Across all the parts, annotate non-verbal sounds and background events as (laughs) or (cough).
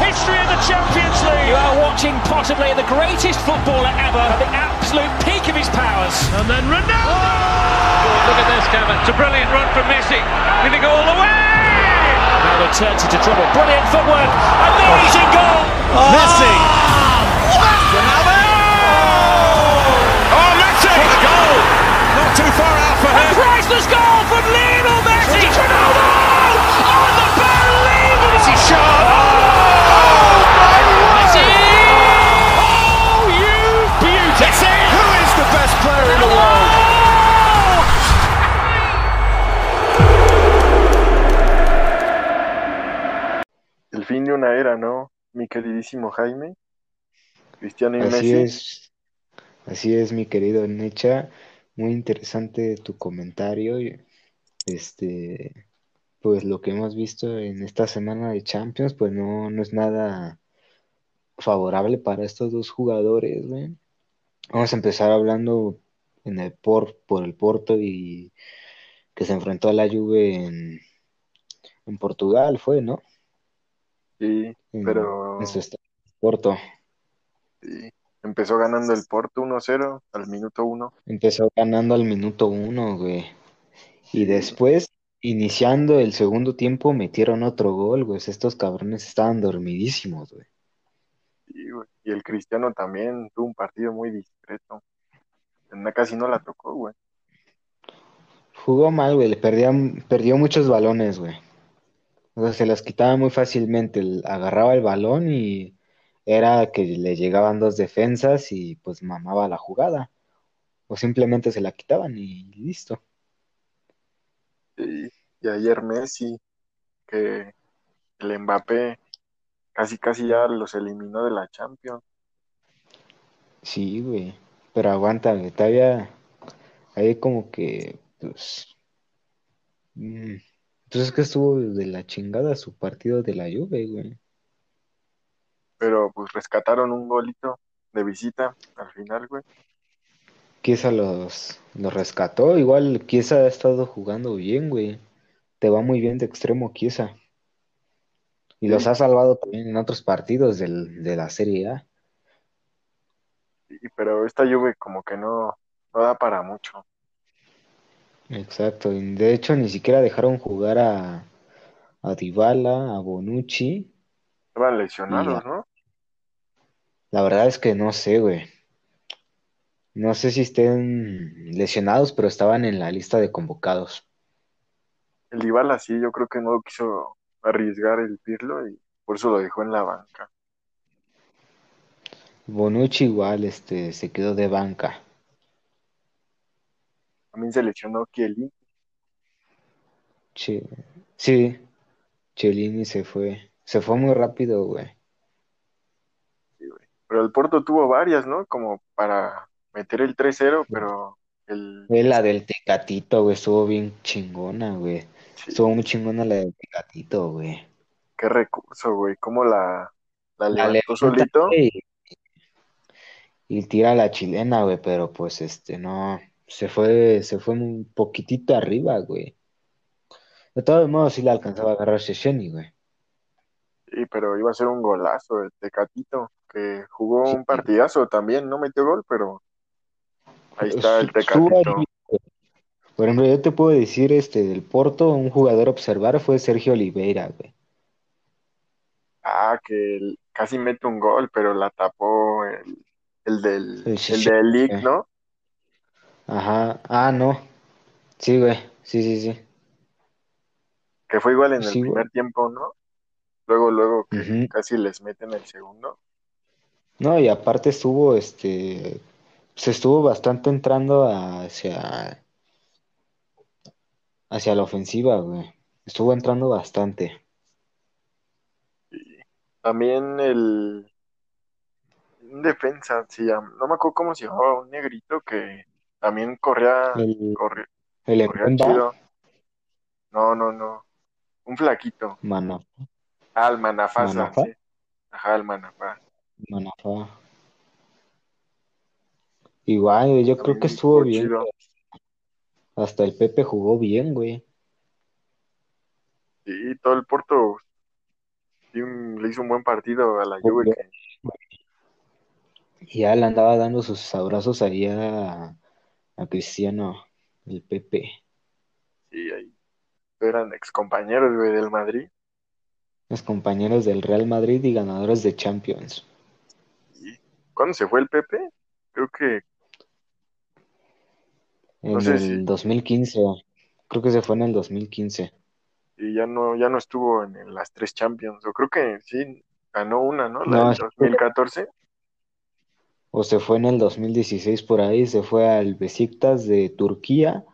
history of the Champions League. You are watching possibly the greatest footballer ever at the absolute peak of his powers. And then Ronaldo. Oh, look at this, Kevin. It's a brilliant run from Messi. Going to go all the way? Ronaldo turns into trouble. Brilliant footwork. And there he's in goal. Oh! Messi. Ronaldo. Oh, Messi. What a goal. Not too far out for A him. priceless goal from Lionel Messi. Ronaldo. Unbelievable. Messi shot. Messi. De una era, ¿no? Mi queridísimo Jaime. Cristiano y Así Messi. es, así es, mi querido Necha. Muy interesante tu comentario. y, Este, pues lo que hemos visto en esta semana de Champions, pues no, no es nada favorable para estos dos jugadores. Vamos a empezar hablando en el por, por el Porto y que se enfrentó a la Juve en, en Portugal, fue, ¿no? Sí, pero su estadio, Porto. sí, empezó ganando el Porto 1-0 al minuto 1. Empezó ganando al minuto uno, güey. Y después, iniciando el segundo tiempo, metieron otro gol, güey. Estos cabrones estaban dormidísimos, güey. Y, güey, y el Cristiano también tuvo un partido muy discreto. Casi no la tocó, güey. Jugó mal, güey. Le perdía, perdió muchos balones, güey. O sea, se las quitaba muy fácilmente. El- Agarraba el balón y era que le llegaban dos defensas y pues mamaba la jugada. O simplemente se la quitaban y listo. Y, y ayer Messi, que el Mbappé casi casi ya los eliminó de la Champions. Sí, güey. Pero aguanta, güey. Todavía hay como que, pues. mm, Pues es que estuvo de la chingada su partido de la Juve, güey. Pero pues rescataron un golito de visita al final, güey. Chiesa los, los rescató. Igual Chiesa ha estado jugando bien, güey. Te va muy bien de extremo Chiesa. Y los Sí. ha salvado también en otros partidos del- de la Serie A. Y, pero esta Juve como que no, no da para mucho. Exacto. Y de hecho, ni siquiera dejaron jugar a, a Dybala, a Bonucci. Estaban lesionados, ¿no? La verdad es que no sé, güey. No sé si estén lesionados, pero estaban en la lista de convocados. El Dybala sí, yo creo que no quiso arriesgar el Pirlo y por eso lo dejó en la banca. Bonucci igual, este, se quedó de banca. También se lesionó Chiellini. Che- sí, Chelini se fue. Se fue muy rápido, güey. sí, güey. Pero el Porto tuvo varias, ¿no? Como para meter el 3-0, pero el... Fue la del Tecatito, güey, estuvo bien chingona, güey. sí, Estuvo muy chingona la del Tecatito, güey. qué recurso, güey. Cómo la, la La levantó solito. güey, y tira la chilena, güey, pero pues este no, se fue, se fue un poquitito arriba, güey. De todos modos, sí la alcanzaba a agarrar Szczesny, güey. Sí, pero iba a ser un golazo el Tecatito, que jugó Sí. un partidazo también. No metió gol, pero ahí está el Tecatito. Por ejemplo, yo te puedo decir, este, del Porto, un jugador a observar fue Sergio Oliveira, güey. Ah, que casi mete un gol, pero la tapó el, el del, El el del League. ¿no? Ajá, ah, no. Sí, güey, sí, sí, sí. Que fue igual en el Sí, güey. primer tiempo, ¿no? Luego, luego que casi les meten el segundo. No, y aparte estuvo, este, se estuvo bastante entrando hacia, hacia la ofensiva, güey. Estuvo entrando bastante. También el un defensa, se llama, no me acuerdo cómo se llamaba, un negrito que también corría, El, corría, el corría Mbemba, chido. No, no, no. Un flaquito. Mana- Ah, el Manafasa, Manafá, sí. Ajá, el Manafá. Manafá. Igual, yo creo que estuvo bien. chido. Hasta el Pepe jugó bien, güey. Sí, todo el Porto Sí, le hizo un buen partido a la Juve que Y ya le andaba dando sus abrazos ahí a, a Cristiano, el Pepe. sí, ahí eran excompañeros, güey, del Madrid. Los compañeros del Real Madrid y ganadores de Champions. Y ¿cuándo se fue el Pepe? Creo que En sé el si- 2015. Creo que se fue en el 2015. y ya no, ya no estuvo en, en las tres Champions. O creo que sí, ganó una, ¿no? La No, del sí. 2014. O se fue en el 2016 por ahí, se fue al Besiktas de Turquía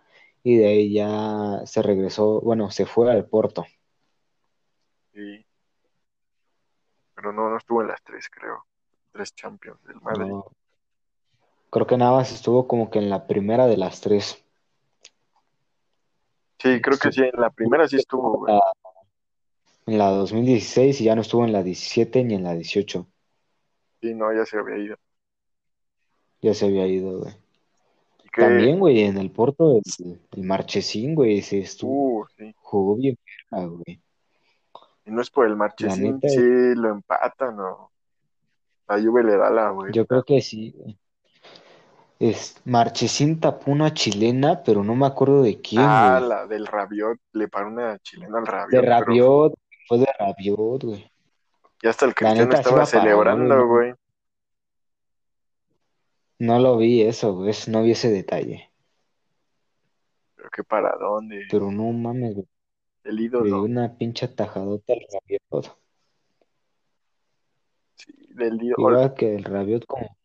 y de ahí ya se regresó, bueno, se fue al Porto. Sí. Pero no, no estuvo en las tres, creo. Tres Champions del Madrid. No. Creo que nada más estuvo como que en la primera de las tres. Sí, creo que sí, en la primera sí estuvo, güey. En la 2016 y ya no estuvo en la 17 ni en la 18. Sí, no, ya se había ido. Ya se había ido, güey. Que, También, güey, en el Porto, el, el Marchesín, güey, se estuvo, uh, sí. jugó bien, güey. Y no es por el Marchesín, neta, sí lo empatan, o la Juve le da la vuelta. Yo creo que sí. güey. Es, Marchesín tapó una chilena, pero no me acuerdo de quién, ah, güey. la del Rabiot, le paró una chilena al Rabiot. De pero- Rabiot, fue de Rabiot, güey. Y hasta el Cristiano estaba celebrando, güey. güey. No lo vi eso, güey, no vi ese detalle. Pero qué para dónde, Pero no mames, güey, el le dio ídolo. una pinche tajadota al Rabiot. Sí, del ídolo. Igual que el Rabiot como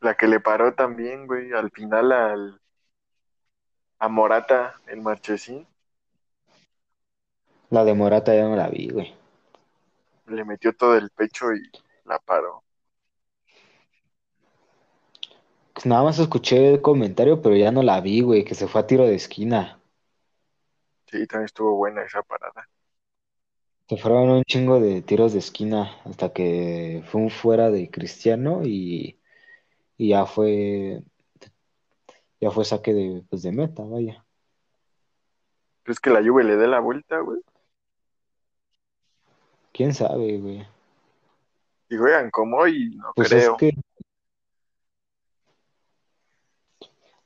La que le paró también, güey, al final al a Morata, el Marchesín, la de Morata ya no la vi, güey. le metió todo el pecho y la paró. Pues nada más escuché el comentario, pero ya no la vi, güey, que se fue a tiro de esquina. Sí, también estuvo buena esa parada. Se fueron un chingo de tiros de esquina hasta que fue un fuera de Cristiano y, y ya fue ya fue saque de, pues de meta, vaya. ¿Crees que la Juve le dé la vuelta, güey? ¿Quién sabe, güey? Y juegan como hoy, no Pues creo. que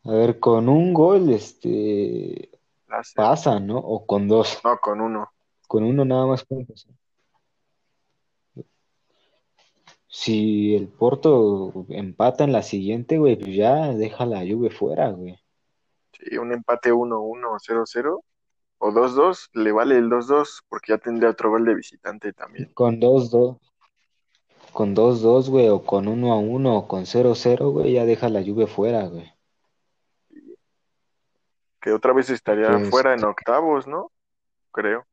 a ver, con un gol este hace. pasa, ¿no? O con dos. No, con uno. Con uno nada más puede pasar. Si el Porto empata en la siguiente, güey, pues ya deja la Juve fuera, güey. Sí, un empate 1-1, 0-0 o 2-2, le vale el 2-2 porque ya tendría otro gol de visitante también. Con 2-2. Con 2-2, güey, o con 1-1 o con 0-0, güey, ya deja la Juve fuera, güey. Que otra vez estaría Pues- fuera en octavos, ¿no? Creo.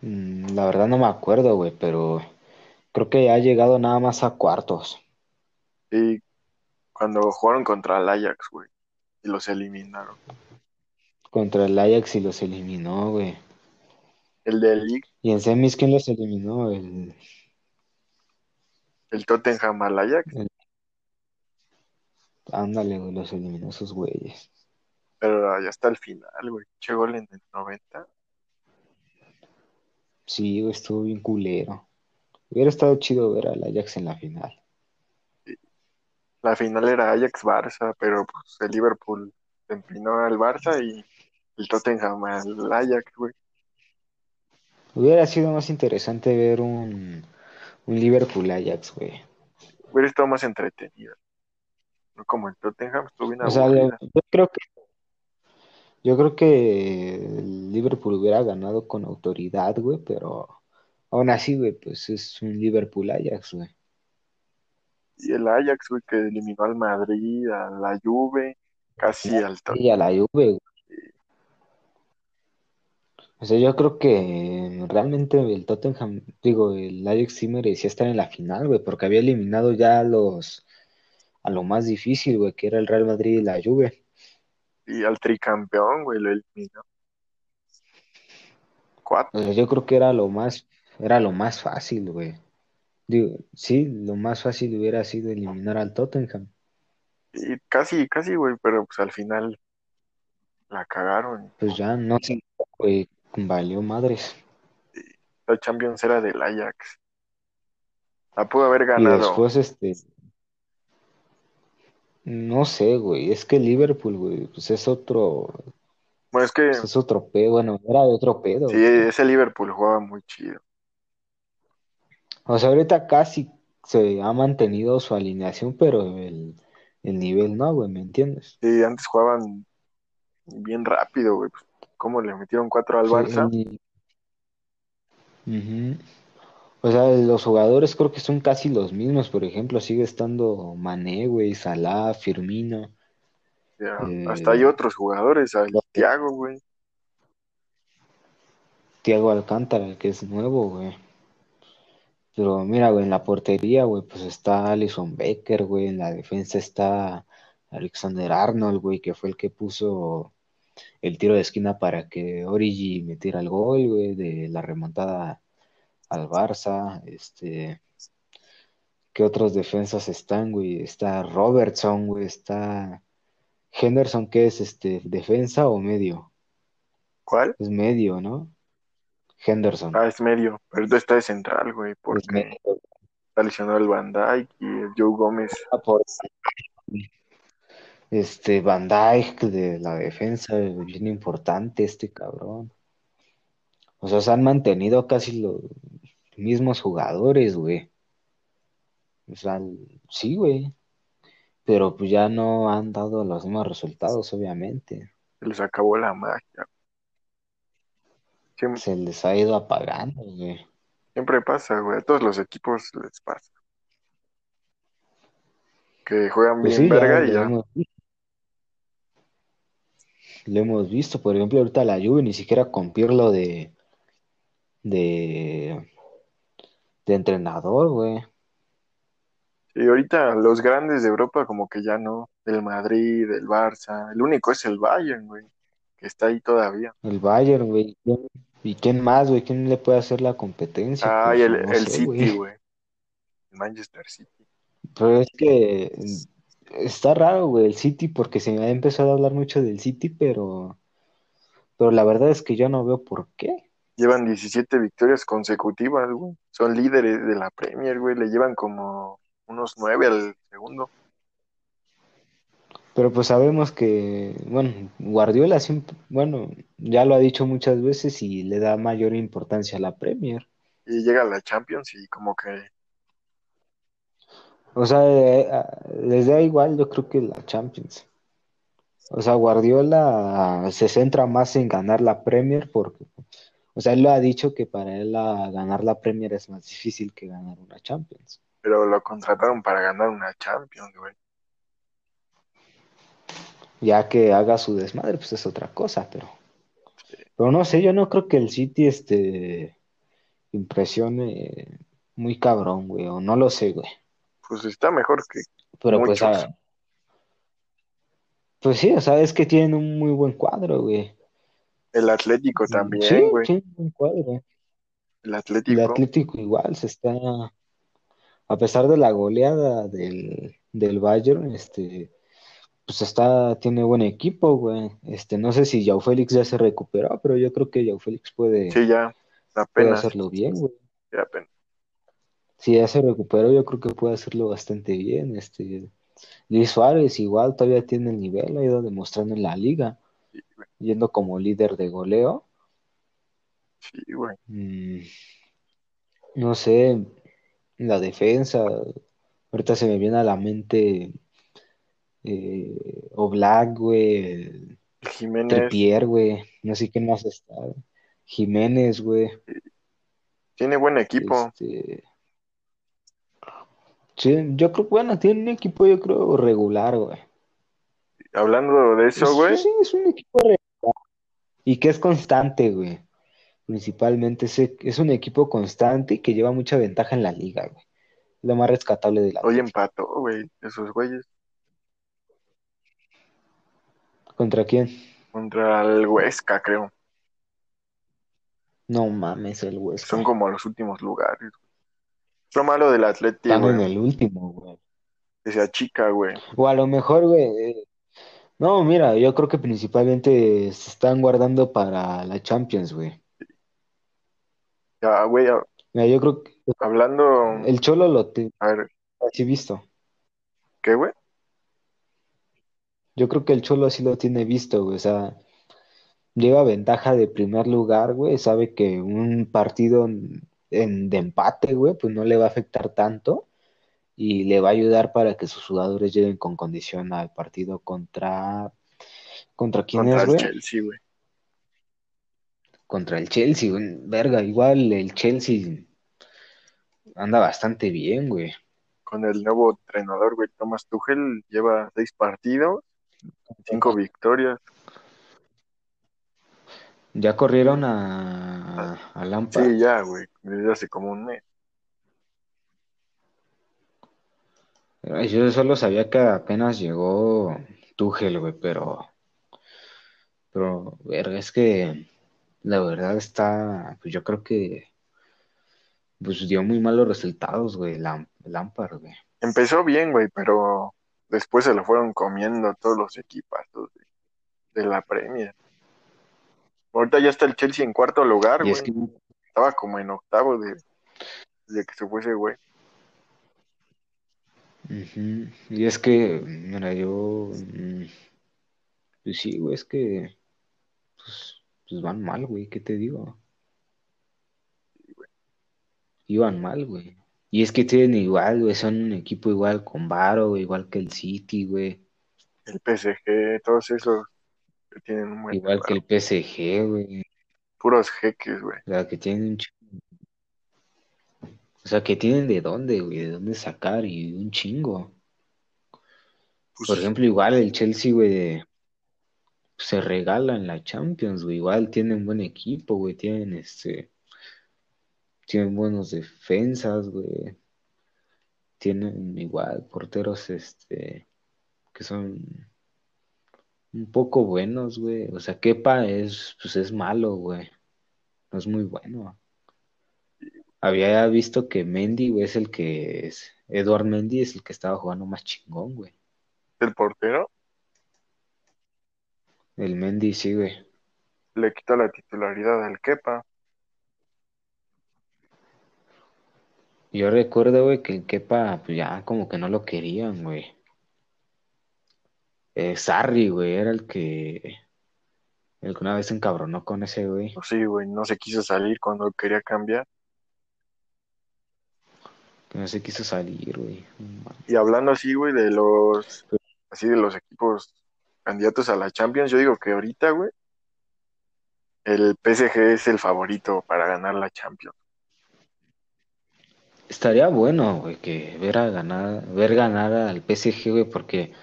Mm, La verdad no me acuerdo, güey, pero creo que ha llegado nada más a cuartos. Y cuando jugaron contra el Ajax, güey, y los eliminaron. Contra el Ajax y los eliminó, güey. El de League, Y en semis, ¿quién los eliminó? El, el Tottenham al Ajax, ándale, güey, los eliminó esos güeyes. Pero ya hasta el final, güey. Che gol en el 90. Sí, güey, estuvo bien culero. Hubiera estado chido ver al Ajax en la final. La final era Ajax-Barça, pero pues el Liverpool se empinó al Barça y el Tottenham al Ajax, güey. Hubiera sido más interesante ver un, un Liverpool Ajax, güey. Hubiera estado más entretenido. No como el Tottenham, estuvo bien O sea, yo creo que yo creo que el Liverpool hubiera ganado con autoridad, güey, pero aún así, güey, pues es un Liverpool Ajax, güey. Y el Ajax, güey, que eliminó al Madrid, a la Juve, casi al Tottenham. Y a la Juve, güey. O sea, yo creo que realmente el Tottenham, digo, el Ajax sí merecía estar en la final, güey, porque había eliminado ya a los a lo más difícil, güey, que era el Real Madrid y la Juve. Y al tricampeón, güey, lo eliminó. Cuatro. Yo creo que era lo más, era lo más fácil, güey. Digo, sí, lo más fácil hubiera sido eliminar al Tottenham. Y casi, casi, güey, pero pues al final la cagaron. Pues ya no sé, güey, valió madres. la Champions era del Ajax. La pudo haber Y ganado. después, este, no sé, güey, es que Liverpool, güey, pues es otro, Bueno, es que pues es otro pedo, bueno, era otro pedo, sí, güey. ese Liverpool jugaba muy chido. O sea, ahorita casi se ha mantenido su alineación, pero el, el nivel no, güey, ¿me entiendes? Sí, antes jugaban bien rápido, güey. Pues, ¿Cómo le metieron cuatro al Sí, Barça? O sea, los jugadores creo que son casi los mismos, por ejemplo, sigue estando Mané, güey, Salah, Firmino, Ya, eh, Hasta hay otros jugadores, al Thiago, güey. Thiago Alcántara, que es nuevo, güey. Pero mira, güey, en la portería, güey, pues está Alison Becker, güey, en la defensa está Alexander Arnold, güey, que fue el que puso el tiro de esquina para que Origi metiera el gol, güey, de la remontada al Barça, este, ¿qué otros defensas están, güey? Está Robertson, güey, está Henderson, ¿qué es, este, defensa o medio? ¿Cuál? Es medio, ¿no? Henderson, Ah, es medio. Pero está de central, güey, porque está lesionado el Van Dijk y el Joe Gómez. Ah, por- Este Van Dijk de la defensa, bien importante este cabrón. O sea, se han mantenido casi los mismos jugadores, güey. O sea, sí, güey. Pero pues ya no han dado los mismos resultados, obviamente. Se les acabó la magia. Se les ha ido apagando, güey. Siempre pasa, güey. A todos los equipos les pasa. Que juegan Pues bien sí, ya verga y lo ya. hemos. Lo hemos visto, por ejemplo, ahorita la Juve ni siquiera con Pirlo de, de, de entrenador, güey. Y ahorita los grandes de Europa como que ya no. El Madrid, el Barça. El único es el Bayern, güey. Que está ahí todavía. El Bayern, güey. ¿Quién- ¿Y quién más, güey? ¿Quién le puede hacer la competencia? Ah, y Pues, el, no el sé, City, güey. güey. El Manchester City. Pero es que está raro, güey, el City, porque se me ha empezado a hablar mucho del City, pero, pero la verdad es que yo no veo por qué. Llevan 17 victorias consecutivas, güey. Son líderes de la Premier, güey. Le llevan como unos 9 al segundo. Pero pues sabemos que, bueno, Guardiola siempre, bueno, ya lo ha dicho muchas veces y le da mayor importancia a la Premier. Y llega a la Champions y como que O sea, les da igual, yo creo que la Champions. O sea, Guardiola se centra más en ganar la Premier porque, o sea, él lo ha dicho que para él la- ganar la Premier es más difícil que ganar una Champions. pero lo contrataron para ganar una Champions, güey. Ya que haga su desmadre, pues es otra cosa, pero, pero no sé, yo no creo que el City este impresione muy cabrón, güey, o no lo sé, güey. Pues está mejor que Pero pues, Muchos. ah, pues sí, o sea, es que tienen un muy buen cuadro, güey. El Atlético Sí, también, güey. un buen cuadro. El El Atlético. Atlético igual se está, a pesar de la goleada del, del Bayern, este, pues está, tiene buen equipo, güey. Este, no sé si Joao Félix ya se recuperó, pero yo creo que Joao Félix puede, Sí, ya. puede Apenas. hacerlo bien, güey. ya apenas. Si ya se recuperó, yo creo que puede hacerlo bastante bien. Este, Luis Suárez igual todavía tiene el nivel, ha ido demostrando en la liga, Sí, güey. yendo como líder de goleo. Sí, güey. Mm, no sé, la defensa, ahorita se me viene a la mente eh, Oblak, güey, Jiménez. Güey, no sé quién más está, Jiménez, güey, Tiene buen equipo. este, sí, yo creo, bueno, tiene un equipo, yo creo, regular, güey. Hablando de eso, Es- güey. Sí, es un equipo regular. Y que es constante, güey. Principalmente es, es un equipo constante y que lleva mucha ventaja en la liga, güey. Lo más rescatable de la Hoy empató, güey. Esos güeyes. ¿Contra quién? Contra el Huesca, creo. No mames, el Huesca. Son como los últimos lugares. Lo malo del Atleti, Están en güey. el último, güey. Que se achica, güey. O a lo mejor, güey. No, mira, yo creo que principalmente se están guardando para la Champions, güey. Ya, güey, a- Mira, yo creo que hablando, el Cholo lo te a ver, sí visto. ¿qué, güey? Yo creo que el Cholo sí lo tiene visto, güey. O sea, lleva ventaja de primer lugar, güey. Sabe que un partido en, en- de empate, güey, pues no le va a afectar tanto y le va a ayudar para que sus jugadores lleguen con condición al partido contra ¿contra quién Contra es, el güey? Chelsea, güey. Contra el Chelsea, güey. Verga, igual el Chelsea anda bastante bien, güey. Con el nuevo entrenador, güey, Thomas Tuchel, lleva seis partidos, cinco victorias. Ya corrieron a, a Lampard. Sí, ya, güey, desde hace como un mes. Ay, Yo solo sabía que apenas llegó Tuchel, güey, pero, pero, verga, es que la verdad está, pues yo creo que, pues dio muy malos resultados, güey, Lam- Lampard, güey. Empezó bien, güey, pero después se lo fueron comiendo todos los equipazos de, de la Premier. Ahorita ya está el Chelsea en cuarto lugar, Y güey. es que, Estaba como en octavo de, de que se fuese, güey. Ujú, Y es que, mira, yo, mm, pues sí, güey, es que, pues, pues van mal, güey, ¿qué te digo? Iban mal, güey. Y es que tienen igual, güey, son un equipo igual con Varo, güey, igual que el City, güey. El PSG, todos esos que tienen un buen Igual que el PSG, güey. puros jeques, güey. O sea, que tienen un. O sea, que tienen de dónde, güey, de dónde sacar y un chingo. Pues, Por ejemplo, igual el Chelsea, güey, de- se regala en la Champions, güey. Igual tienen buen equipo, güey. Tienen este. Tienen buenos defensas, güey. Tienen igual porteros, este. Que son un poco buenos, güey. O sea, Kepa es, pues es malo, güey. No es muy bueno. Había visto que Mendy, güey, es el que es. Eduard Mendy es el que estaba jugando más chingón, güey. el portero El Mendy, sí, güey. le quita la titularidad al Kepa. Yo recuerdo, güey, que el Kepa, pues ya como que no lo querían, güey. Eh, Sarri, güey, era el que. El que una vez se encabronó con ese, güey. Pues sí, güey, no se quiso salir cuando quería cambiar. Que no se quiso salir, güey. Y hablando así, güey, de los, así de los equipos candidatos a la Champions, yo digo que ahorita, güey, el PSG es el favorito para ganar la Champions. Estaría bueno, güey, que ver a ganar, ver ganar al PSG, güey, porque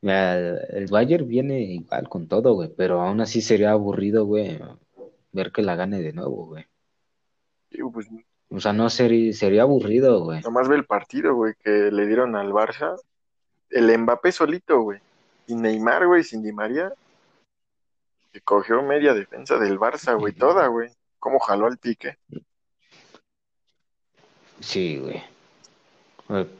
mira, el, el Bayern viene igual con todo, güey, pero aún así sería aburrido, güey, ver que la gane de nuevo, güey. Digo, pues O sea, no sería, sería aburrido, güey. nomás ve el partido, güey, que le dieron al Barça. El Mbappé solito, güey. Sin Neymar, güey, sin Di María. Que cogió media defensa del Barça, güey, (laughs) toda, güey. ¿Cómo jaló al pique? Sí, güey.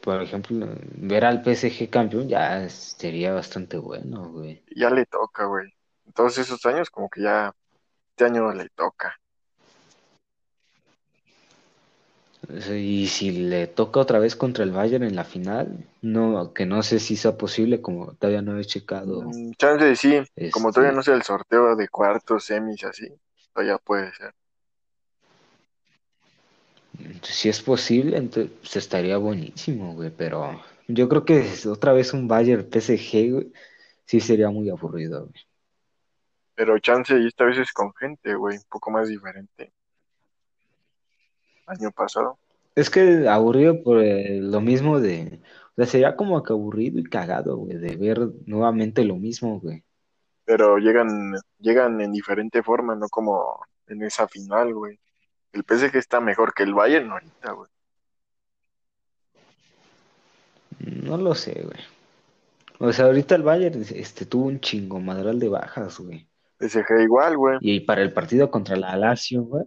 Por ejemplo, ver al PSG campeón ya sería bastante bueno, güey. Ya le toca, güey. En todos esos años, como que ya este año le toca. O sea, Y si le toca otra vez contra el Bayern en la final, no, que no sé si sea posible, como todavía no he checado. Mm, Chance sí, como Este- todavía no sea el sorteo de cuartos, semis, así, todavía puede ser. Si es posible, entonces pues, estaría buenísimo, güey, pero yo creo que otra vez un Bayern PSG, güey, sí sería muy aburrido, güey. Pero chance y esta vez es con gente, güey, un poco más diferente. Año pasado. Es que aburrido por eh, lo mismo de, o sea, sería como que aburrido y cagado, güey, de ver nuevamente lo mismo, güey. Pero llegan, llegan en diferente forma, no como en esa final, güey. El PSG está mejor que el Bayern ahorita, güey. No lo sé, güey. O sea, ahorita el Bayern este, tuvo un chingo madral de bajas, güey. PSG igual, güey. Y para el partido contra la Lazio, güey.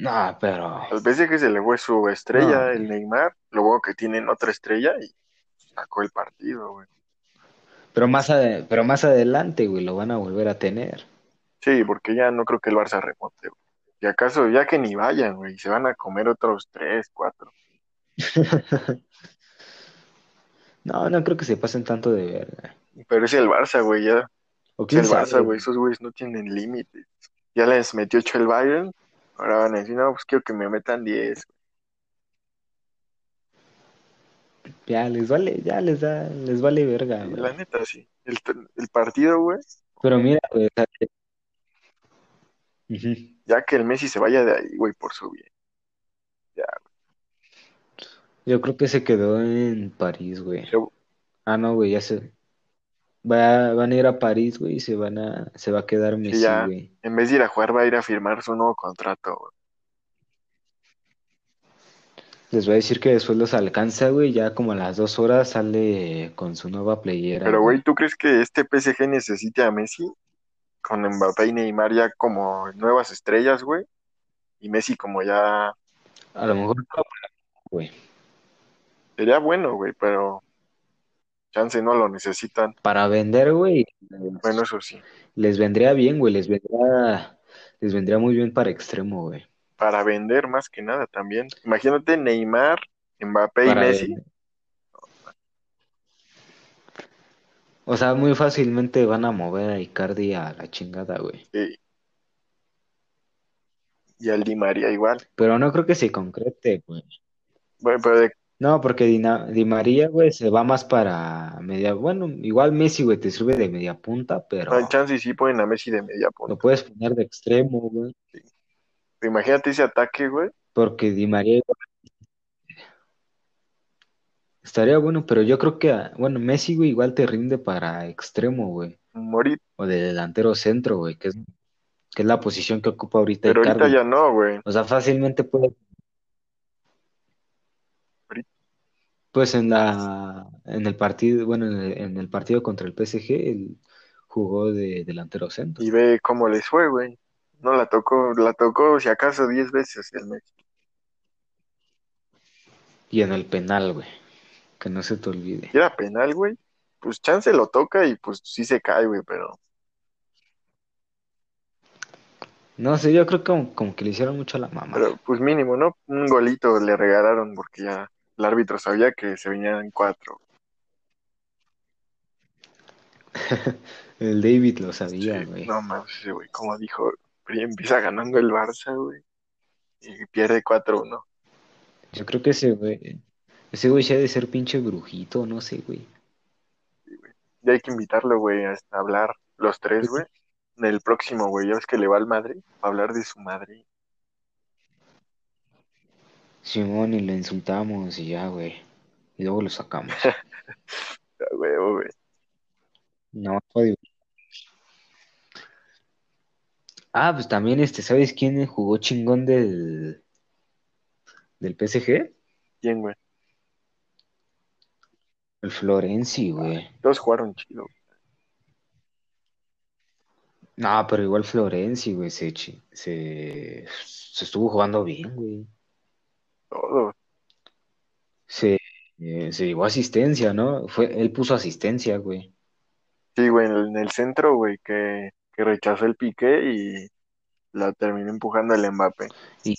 No, pero Al PSG se le fue su estrella, No. el Neymar. Lo bueno que tienen otra estrella y sacó el partido, güey. pero más pero más adelante, güey, lo van a volver a tener. Sí, porque ya no creo que el Barça remonte, güey. Y acaso ya que ni vayan, güey, se van a comer otros tres, cuatro. (laughs) No, no creo que se pasen tanto de verga. Pero es el Barça, güey, ya. O Es el sabe, Barça, güey, esos güeyes no tienen límites. Ya les metió ocho el Bayern, ahora van a decir, no, pues quiero que me metan 10. Ya les vale, ya les da, les vale verga, güey. la neta, sí. El, el partido, güey, Pero mira, güey, ya que el Messi se vaya de ahí, güey, por su bien. Yo creo que se quedó en París, güey. Ah, no, güey, ya se va, van a ir a París, güey, y se van a, se va a quedar Messi, ya. güey. En vez de ir a jugar, va a ir a firmar su nuevo contrato, güey. Les voy a decir que después los alcanza, güey, ya como a las dos horas sale con su nueva playera, Pero, güey. ¿tú crees que este PSG necesite a Messi? Con Mbappé y Neymar ya como nuevas estrellas, güey. Y Messi como ya... A lo mejor, güey, Sería bueno, güey, pero... Chance no lo necesitan. para vender, güey, Bueno, eso sí. les vendría bien, güey, les vendría, les vendría muy bien para extremo, güey. Para vender más que nada también. Imagínate Neymar, Mbappé y Messi. vender. O sea, muy fácilmente van a mover a Icardi a la chingada, güey. Y, y al Di María igual. Pero no creo que se concrete, güey. Bueno, pero de- No, porque Dina- Di María, güey, se va más para media. Bueno, igual Messi, güey, te sirve de media punta, pero no, chance y sí ponen a Messi de media punta. lo puedes poner de extremo, güey. Imagínate ese ataque, güey. Porque Di María igual- estaría bueno, pero yo creo que, ah, bueno, Messi, güey, igual te rinde para extremo, güey. Morir. O de delantero centro, güey, que es, que es la posición que ocupa ahorita Pero ahorita ya no, güey. O sea, fácilmente puede. Pues en la, en el partido, bueno, en el, en el partido contra el PSG, él jugó de delantero centro. Y ve cómo les fue, güey. No la tocó, la tocó si acaso 10 veces el Messi. Y en el penal, güey. Que no se te olvide. Era penal, güey. Pues chance lo toca y pues sí se cae, güey, pero No sé, yo creo que como, como que le hicieron mucho a la mamá. pero pues mínimo, ¿no? Un golito le regalaron porque ya el árbitro sabía que se venían cuatro. (laughs) El David lo sabía, Sí, güey. no mames, güey, como dijo, empieza ganando el Barça, güey, y pierde 4-1. Yo creo que ese güey, ese güey ha de ser pinche brujito, no sé, güey. Ya hay que invitarlo, güey, a a hablar los tres, güey. En el próximo, güey, ya ves que le va al madre, a hablar de su madre. Simón y lo insultamos y ya, güey. Y luego lo sacamos. (laughs) Huevo, güey. No, jodido. Ah, pues también, este, ¿sabes quién jugó chingón del, del PSG? ¿Quién, güey? El Florenzi, güey. Todos jugaron chido. No, pero igual Florenzi, güey, se, se, se estuvo jugando bien, güey. Todos. Se, eh, se llevó asistencia, ¿no? Fue, él puso asistencia, güey. Sí, güey, en el, en el centro, güey, que, que rechazó el piqué y la terminó empujando el Mbappé. Y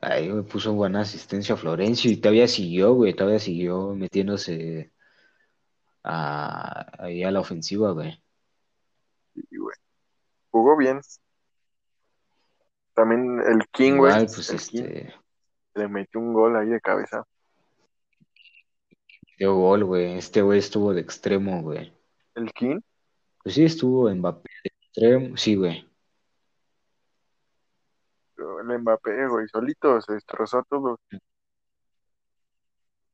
ahí, güey, puso buena asistencia a Florencio y todavía siguió, güey, todavía siguió metiéndose a, ahí a la ofensiva, güey. Y, güey, jugó bien. También el King, güey, pues, este, le metió un gol ahí de cabeza. dio gol, güey. Este güey estuvo de extremo, güey. El King, Pues sí, estuvo Mbappé de extremo, sí, güey. el Mbappé, güey, solito se destrozó todo.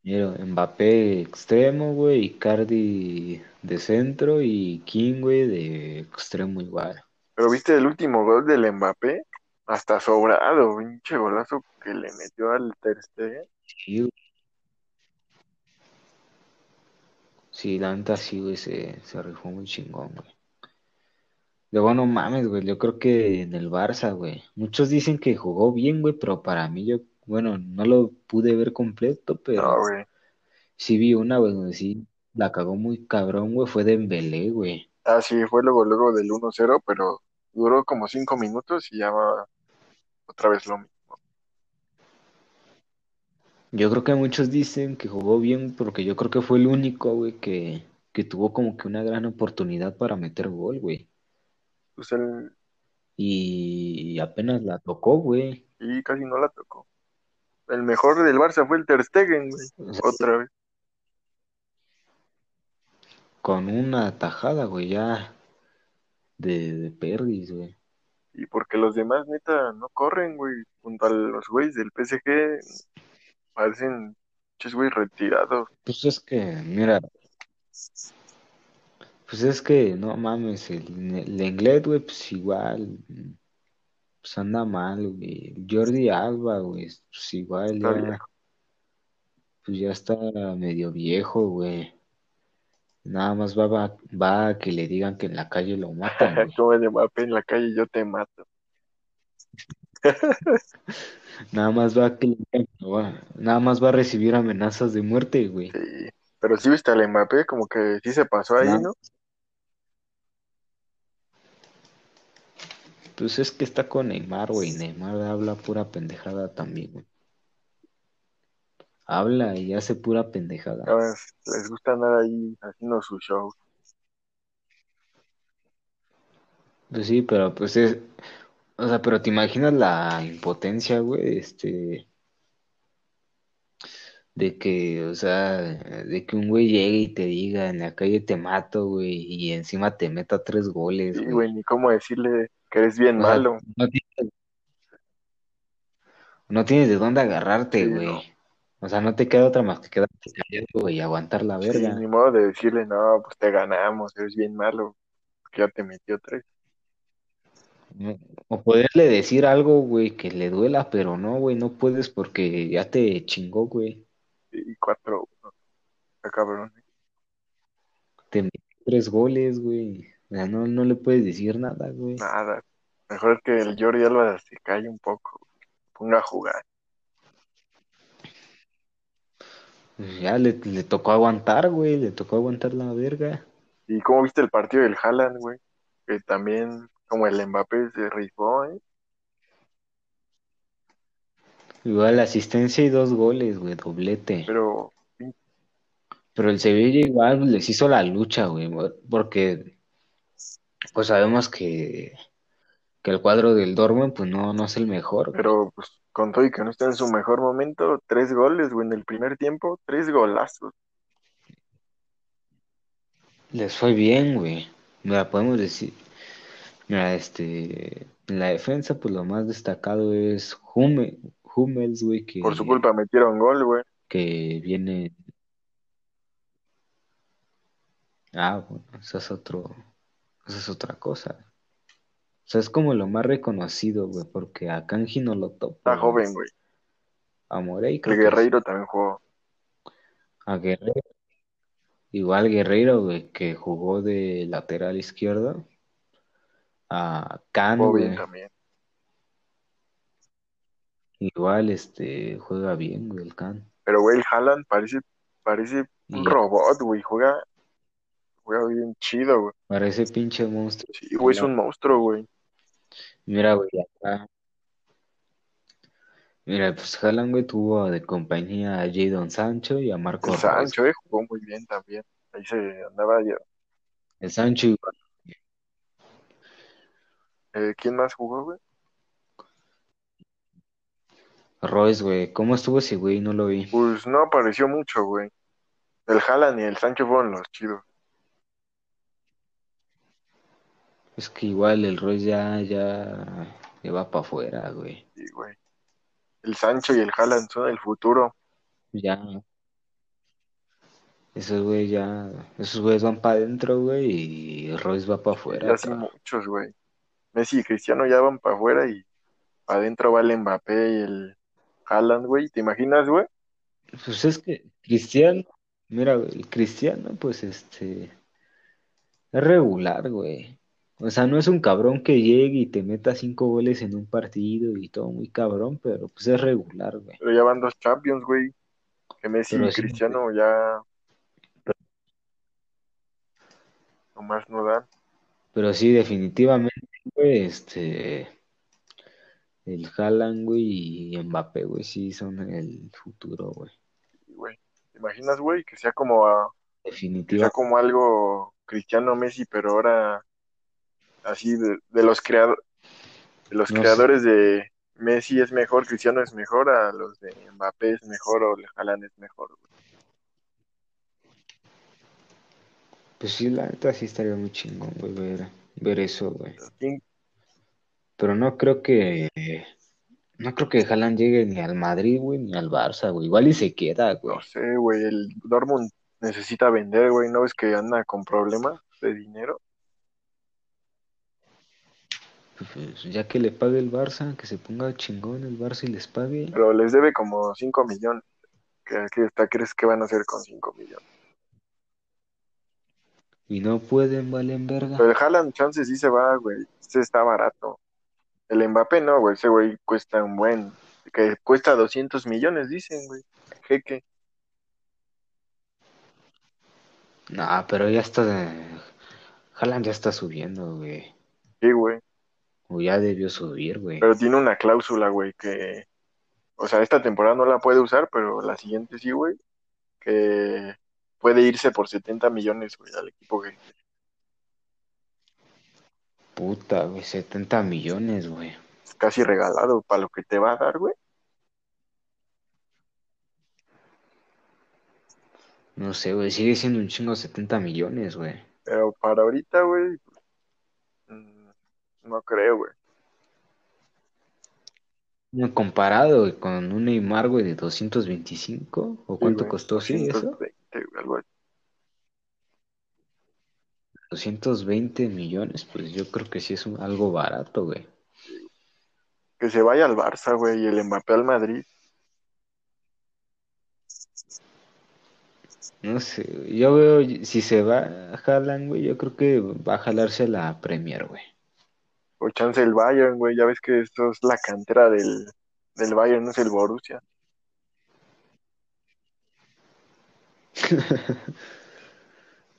Mira, Mbappé extremo, güey, Icardi de centro y King, güey, de extremo igual. Pero viste el último gol del Mbappé, hasta sobrado, pinche golazo que le metió al Ter Stegen. Sí, la neta sí, güey, se, se rifó muy chingón, güey. Luego no mames, güey, yo creo que en el Barça, güey. Muchos dicen que jugó bien, güey, pero para mí yo, bueno, no lo pude ver completo, No, pero güey. sí vi una, güey, donde sí la cagó muy cabrón, güey, fue Dembélé, güey. Ah, sí, fue luego, luego del 1-0, pero Duró como cinco minutos y ya va otra vez lo mismo. Yo creo que muchos dicen que jugó bien porque yo creo que fue el único, güey, que, que tuvo como que una gran oportunidad para meter gol, güey. Pues él Y apenas la tocó, güey. y casi no la tocó. El mejor del Barça fue el Ter Stegen, güey. O sea, Otra vez. con una tajada, güey, ya de, de Perris, güey. Y porque los demás, neta, no corren, güey. Junto a los güeyes del PSG, parecen ches, güey, retirados. Pues es que, mira, pues es que, no mames, el, el inglés, güey, pues igual, pues anda mal, güey. Jordi Alba, güey, pues igual ya, pues ya está medio viejo, güey. Nada más va, va, va a que le digan que en la calle lo matan, güey. Como el Mbappé en la calle, yo te mato. (laughs) Nada más va a que le digan que lo va- nada más va a recibir amenazas de muerte, güey. Sí. Pero sí viste al Mbappé, como que sí se pasó ahí, Nah. ¿no? Pues es que está con Neymar, güey. Neymar habla pura pendejada también, güey. Habla y hace pura pendejada. Ahora les gusta andar ahí haciendo su show. Pues sí, pero pues es, o sea, pero te imaginas la impotencia, güey, este, de que, o sea, de que un güey llegue y te diga en la calle te mato, güey, y encima te meta tres goles, Sí, güey. ni cómo decirle que eres bien O sea, malo. no tienes, no tienes de dónde agarrarte, Sí, güey. no. O sea, no te queda otra más que quedarte callado, güey, y aguantar la Sí, verga. ni modo de decirle, no, pues te ganamos, eres bien malo, que ya te metió tres. O poderle decir algo, güey, que le duela, pero no, güey, no puedes porque ya te chingó, güey. Y cuatro, uno. Está cabrón. ¿eh? Te metió tres goles, güey. O sea, no, no le puedes decir nada, güey. Nada. Mejor que el Jordi Alba se calle un poco, ponga a jugar. Pues Ya le, le tocó aguantar, güey, le tocó aguantar la verga. ¿Y cómo viste el partido del Haaland, güey? Que también, como el Mbappé se rifó, ¿eh? Igual asistencia y dos goles, güey, doblete. Pero, Pero el Sevilla igual les hizo la lucha, güey, porque pues sabemos que, que el cuadro del Dortmund pues no, no es el mejor, güey. pero, pues, con todo y que no está en su mejor momento, tres goles, güey, en el primer tiempo, tres golazos. Les fue bien, güey. Mira, podemos decir, mira, este, en la defensa pues lo más destacado es Hummel, Hummels, güey, que, Por su culpa metieron gol, güey. que viene... Ah, bueno, eso es otro, eso es otra cosa. O sea, es como lo más reconocido, güey, porque a Kanji no lo topo. Está joven, güey. A Morey El creo que Guerreiro también jugó. A Guerreiro. Igual Guerreiro, güey, que jugó de lateral izquierdo. A Can, güey. también. Igual, este, juega bien, güey, el Can. Pero, güey, el Haaland parece, parece un robot, güey. Juega, juega bien chido, güey. parece pinche monstruo. Sí, güey, es un monstruo, güey. Mira, güey, acá. Mira, pues Haaland, güey, tuvo de compañía a Jadon Sancho y a Marco. Sancho, eh, jugó muy bien también. Ahí se andaba ya. El Sancho igual. Eh, ¿quién más jugó, güey? Royce, güey. ¿Cómo estuvo ese güey? No lo vi. Pues no apareció mucho, güey. El Haaland y el Sancho fueron los chidos. Es que igual el Royce ya, ya, ya va para afuera, güey. Sí, güey. El Sancho y el Haaland son el futuro. Ya. Esos güey ya, esos güeyes van para adentro, güey, y Royce va para afuera, así cabrón. muchos, güey. Messi y Cristiano ya van para afuera y para adentro va el Mbappé y el Haaland, güey. ¿Te imaginas, güey? Pues es que Cristiano, mira, el Cristiano, pues este, es regular, güey. O sea, no es un cabrón que llegue y te meta cinco goles en un partido y todo muy cabrón, pero pues es regular, güey. Pero ya van dos Champions, güey. Que Messi Pero y sí, Cristiano ya nomás no dan. pero sí, definitivamente güey, este, el Haaland, güey, y Mbappé, güey, sí son el futuro, güey. Güey. ¿Te imaginas, güey, que sea como a- que sea como algo Cristiano Messi, pero ahora así de, de los creado- de los No sé. creadores de Messi es mejor, Cristiano es mejor, a los de Mbappé es mejor o Haaland es mejor. Pues sí, la neta sí estaría muy chingón, güey, ver, ver eso, güey. ¿Quién- Pero no creo que, no creo que Haaland llegue ni al Madrid, güey, ni al Barça, güey. Igual y se queda, güey. No sé, güey, el Dortmund necesita vender, güey, ¿no ves que anda con problemas de dinero? Pues ya que le pague el Barça, que se ponga chingón el Barça y les pague. Pero les debe como 5 millones. ¿Qué, qué está- crees que van a hacer con 5 millones? Y no pueden, valen verga. Pero el Haaland, chance sí se va, güey. Este está barato. El Mbappé no, güey. Ese güey cuesta un buen. Que cuesta 200 millones, dicen, güey. Jeque. No, pero ya está. Haaland ya está subiendo, güey. Sí, güey. O ya debió subir, güey. Pero tiene una cláusula, güey, que. O sea, esta temporada no la puede usar, pero la siguiente sí, güey. Que puede irse por 70 millones, güey, al equipo que. Puta, güey, 70 millones, güey. Casi regalado para lo que te va a dar, güey. No sé, güey, sigue siendo un chingo 70 millones, güey. Pero para ahorita, güey. No creo, güey. No, Comparado güey, con un Neymar, güey, de 225, ¿o Sí, cuánto güey, costó, sí, eso? 220, güey, así. 220 millones, pues yo creo que sí es un- algo barato, güey. Que se vaya al Barça, güey, y el Mbappé al Madrid. No sé, güey, yo veo, si se va a Haaland, güey, yo creo que va a jalarse la Premier, güey. O chance el Bayern, güey. Ya ves que esto es la cantera del, del Bayern, no es el Borussia.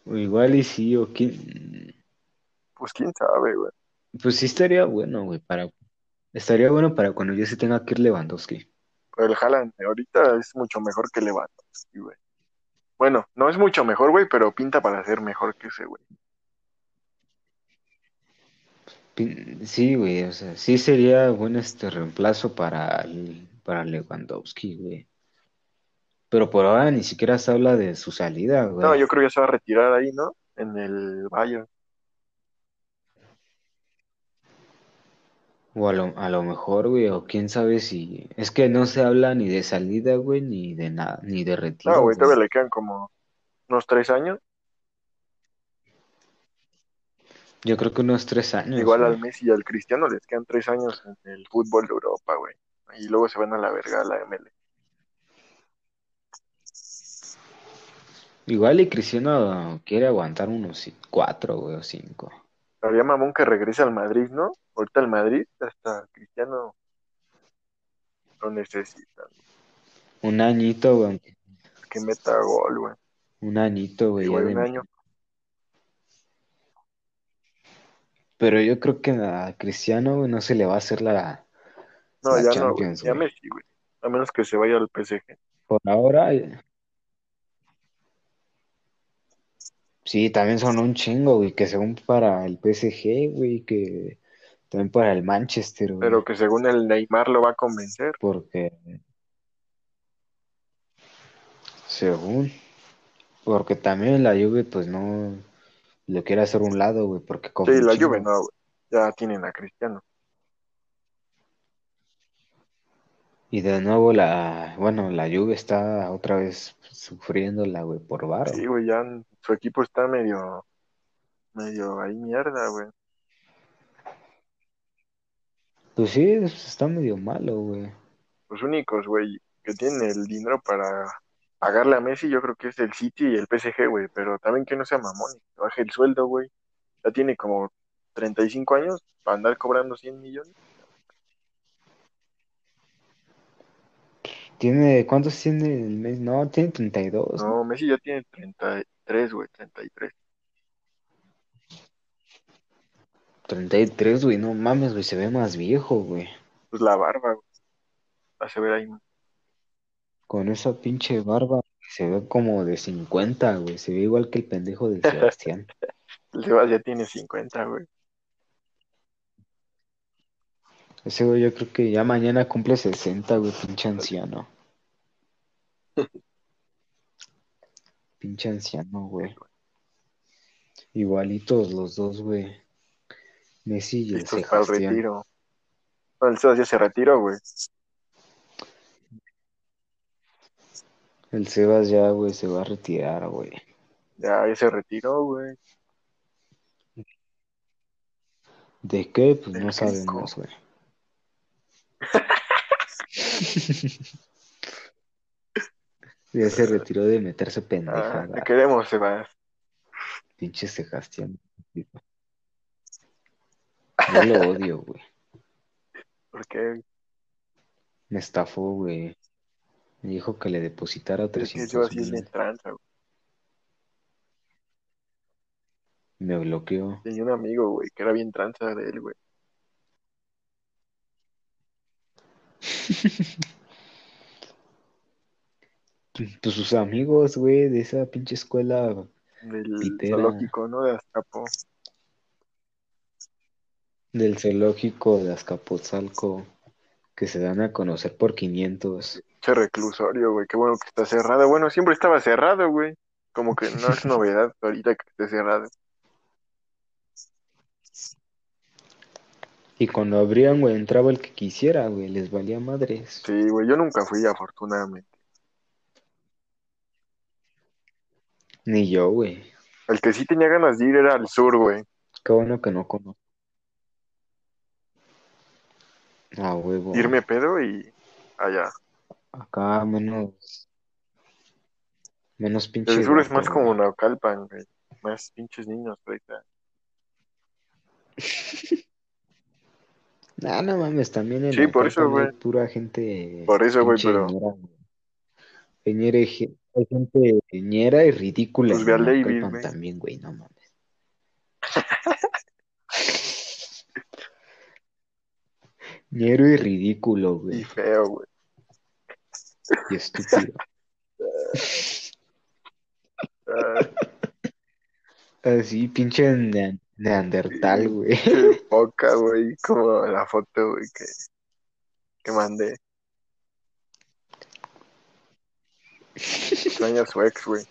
O (laughs) igual y sí, o quién... Pues quién sabe, güey. Pues sí estaría bueno, güey, para... Estaría bueno para cuando ya se tenga que ir Lewandowski. Pero el Haaland ahorita es mucho mejor que Lewandowski, güey. Bueno, no es mucho mejor, güey, pero pinta para ser mejor que ese, güey. Sí, güey, o sea, sí sería buen este reemplazo para, el- para Lewandowski, güey. Pero por ahora ni siquiera se habla de su salida, güey. No, yo creo que ya se va a retirar ahí, ¿no? En el Bayern. O a lo, a lo mejor, güey, o quién sabe si... Es que no se habla ni de salida, güey, ni de nada, ni de retiro, No, güey, güey. todavía le quedan como unos tres años. Yo creo que unos tres años, Igual al. Messi y al Cristiano les quedan tres años en el fútbol de Europa, güey. Y luego se van a la verga a la ML. Igual y Cristiano quiere aguantar unos cuatro, güey, o cinco. Había mamón que regresa al Madrid, ¿no? Ahorita el Madrid, hasta Cristiano lo necesita. Un añito, güey, Que meta gol, güey. un añito, güey, Igual un año. Pero yo creo que a Cristiano, güey, no se le va a hacer la, No, la ya no. Champions, Ya güey. Messi, güey. A menos que se vaya al PSG. Por ahora, eh, sí, también son un chingo, güey, que según para el PSG, güey, que también para el Manchester, güey, Pero que según el Neymar lo va a convencer. porque según, porque también la Juve, pues no lo quiere hacer a un lado, güey, porque Sí, la. Juve no, güey. Ya tienen a Cristiano. Y de nuevo la, bueno, la Juve está otra vez sufriéndola, güey, por varo. Sí, güey, ya su equipo está medio, medio ahí mierda, güey. Pues sí, está medio malo, güey. Los únicos, güey, que tienen el dinero para pagarle a Messi, yo creo que es el City y el PSG, güey. Pero también que no sea mamón, que baje el sueldo, güey. Ya tiene como 35 años para andar cobrando 100 millones. Tiene, ¿cuántos tiene el mes? No, tiene 32, ¿no? No, Messi ya tiene 33, güey, 33. 33, güey, no mames, güey, se ve más viejo, güey. Pues la barba, güey. A ver ahí. Con esa pinche barba se ve como de 50, güey. Se ve igual que el pendejo del Sebastián. (laughs) El Sebas ya tiene 50, güey. Ese güey yo creo que ya mañana cumple 60, güey, pinche anciano. (laughs) Pinche anciano, güey. Igualitos los dos, güey. Messi y el Listos para el Sebastián. retiro. No, el Sebas ya se retiró, güey. El Sebas ya, güey, se va a retirar, güey. Ya, ya se retiró, güey. ¿De qué? Pues Del no sabemos, güey. (laughs) Ya se retiró de meterse Ah, pendejada. te queremos, Sebas. Pinche Sebastián. Yo lo odio, güey. (laughs) Porque Me estafó, güey. Me dijo que le depositara es que 300 yo así es mil. tranza, güey. Me bloqueó. Tenía un amigo, güey, que era bien tranza de él, güey. (laughs) Pues sus amigos, güey, de esa pinche escuela Del Pitera. zoológico, ¿no? De Azcapo. del zoológico de Azcapotzalco, que se dan a conocer por 500. Che reclusorio, güey. Qué bueno que está cerrado. Bueno, siempre estaba cerrado, güey. Como que no es novedad ahorita que esté cerrado. Y cuando abrían, güey, entraba el que quisiera, güey, les valía madres. Sí, güey. Yo nunca fui, afortunadamente. Ni yo, güey. El que sí tenía ganas de ir era al sur, güey. Qué bueno que no conozco. Ah, huevo. Irme pedo y allá. Acá menos. Menos pinche. El sur es más como Naucalpan, güey. Más pinches niños, ahorita. (laughs) Nah, no mames, también en Sí, por eso, güey. pura gente. Por eso, güey, pero- ñera, güey. Ñera y ge- hay gente ñera y ridícula. Pues ve en David, güey. también, güey, no mames. (laughs) (laughs) Ñero y ridículo, Y güey. feo, güey. Y estúpido. Así, pinche nea- neandertal, güey. qué poca, güey. Como la foto, güey, que, que mandé. Extraña su ex, güey.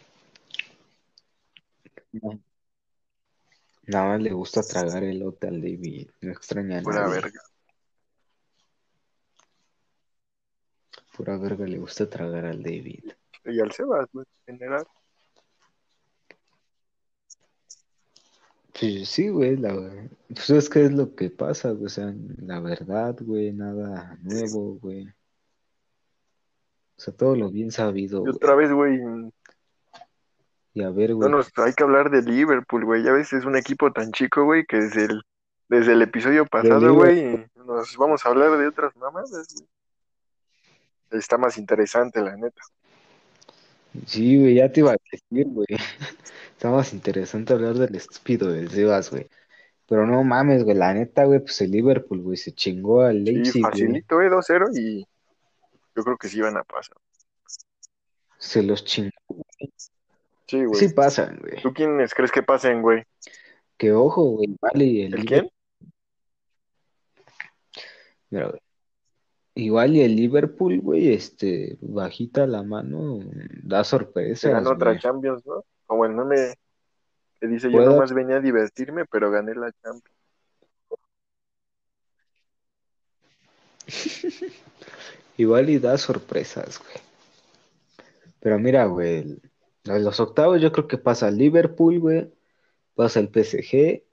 Nada más le gusta tragar elote al David. No extraña a Pura verga. Pura verga le gusta tragar al David. Y al Sebas, güey, en general. Pues sí, güey, la, pues es que es lo que pasa, güey, o sea, la verdad, güey, nada nuevo, güey. O sea, todo lo bien sabido, Y güey. otra vez, güey, Y a ver, no güey, nos, hay que hablar de Liverpool, güey. Ya ves, es un equipo tan chico, güey, que desde el, desde el episodio pasado, güey, nos vamos a hablar de otras mamadas, güey. Está más interesante, la neta. sí, güey, ya te iba a decir, güey. (laughs) Está más interesante hablar del estúpido del Sebas, güey. Pero no mames, güey, la neta, güey, pues el Liverpool, güey, se chingó al Sí, Leipzig, güey. facilito, eh, 2-0 y yo creo que sí van a pasar. Se los chingó. Sí, güey. Sí pasan, güey. ¿Tú quiénes crees que pasen, güey? Que ojo, güey, vale, el ¿El quién? mira, güey. Igual y el Liverpool, güey, este, bajita la mano, da Se sorpresas, ganó otra güey. Champions, ¿no? Como el meme que dice, yo Puede- nomás venía a divertirme, pero gané la Champions. (laughs) Igual y da sorpresas, güey. Pero mira, güey, el- en los octavos yo creo que pasa el Liverpool, güey, pasa el PSG,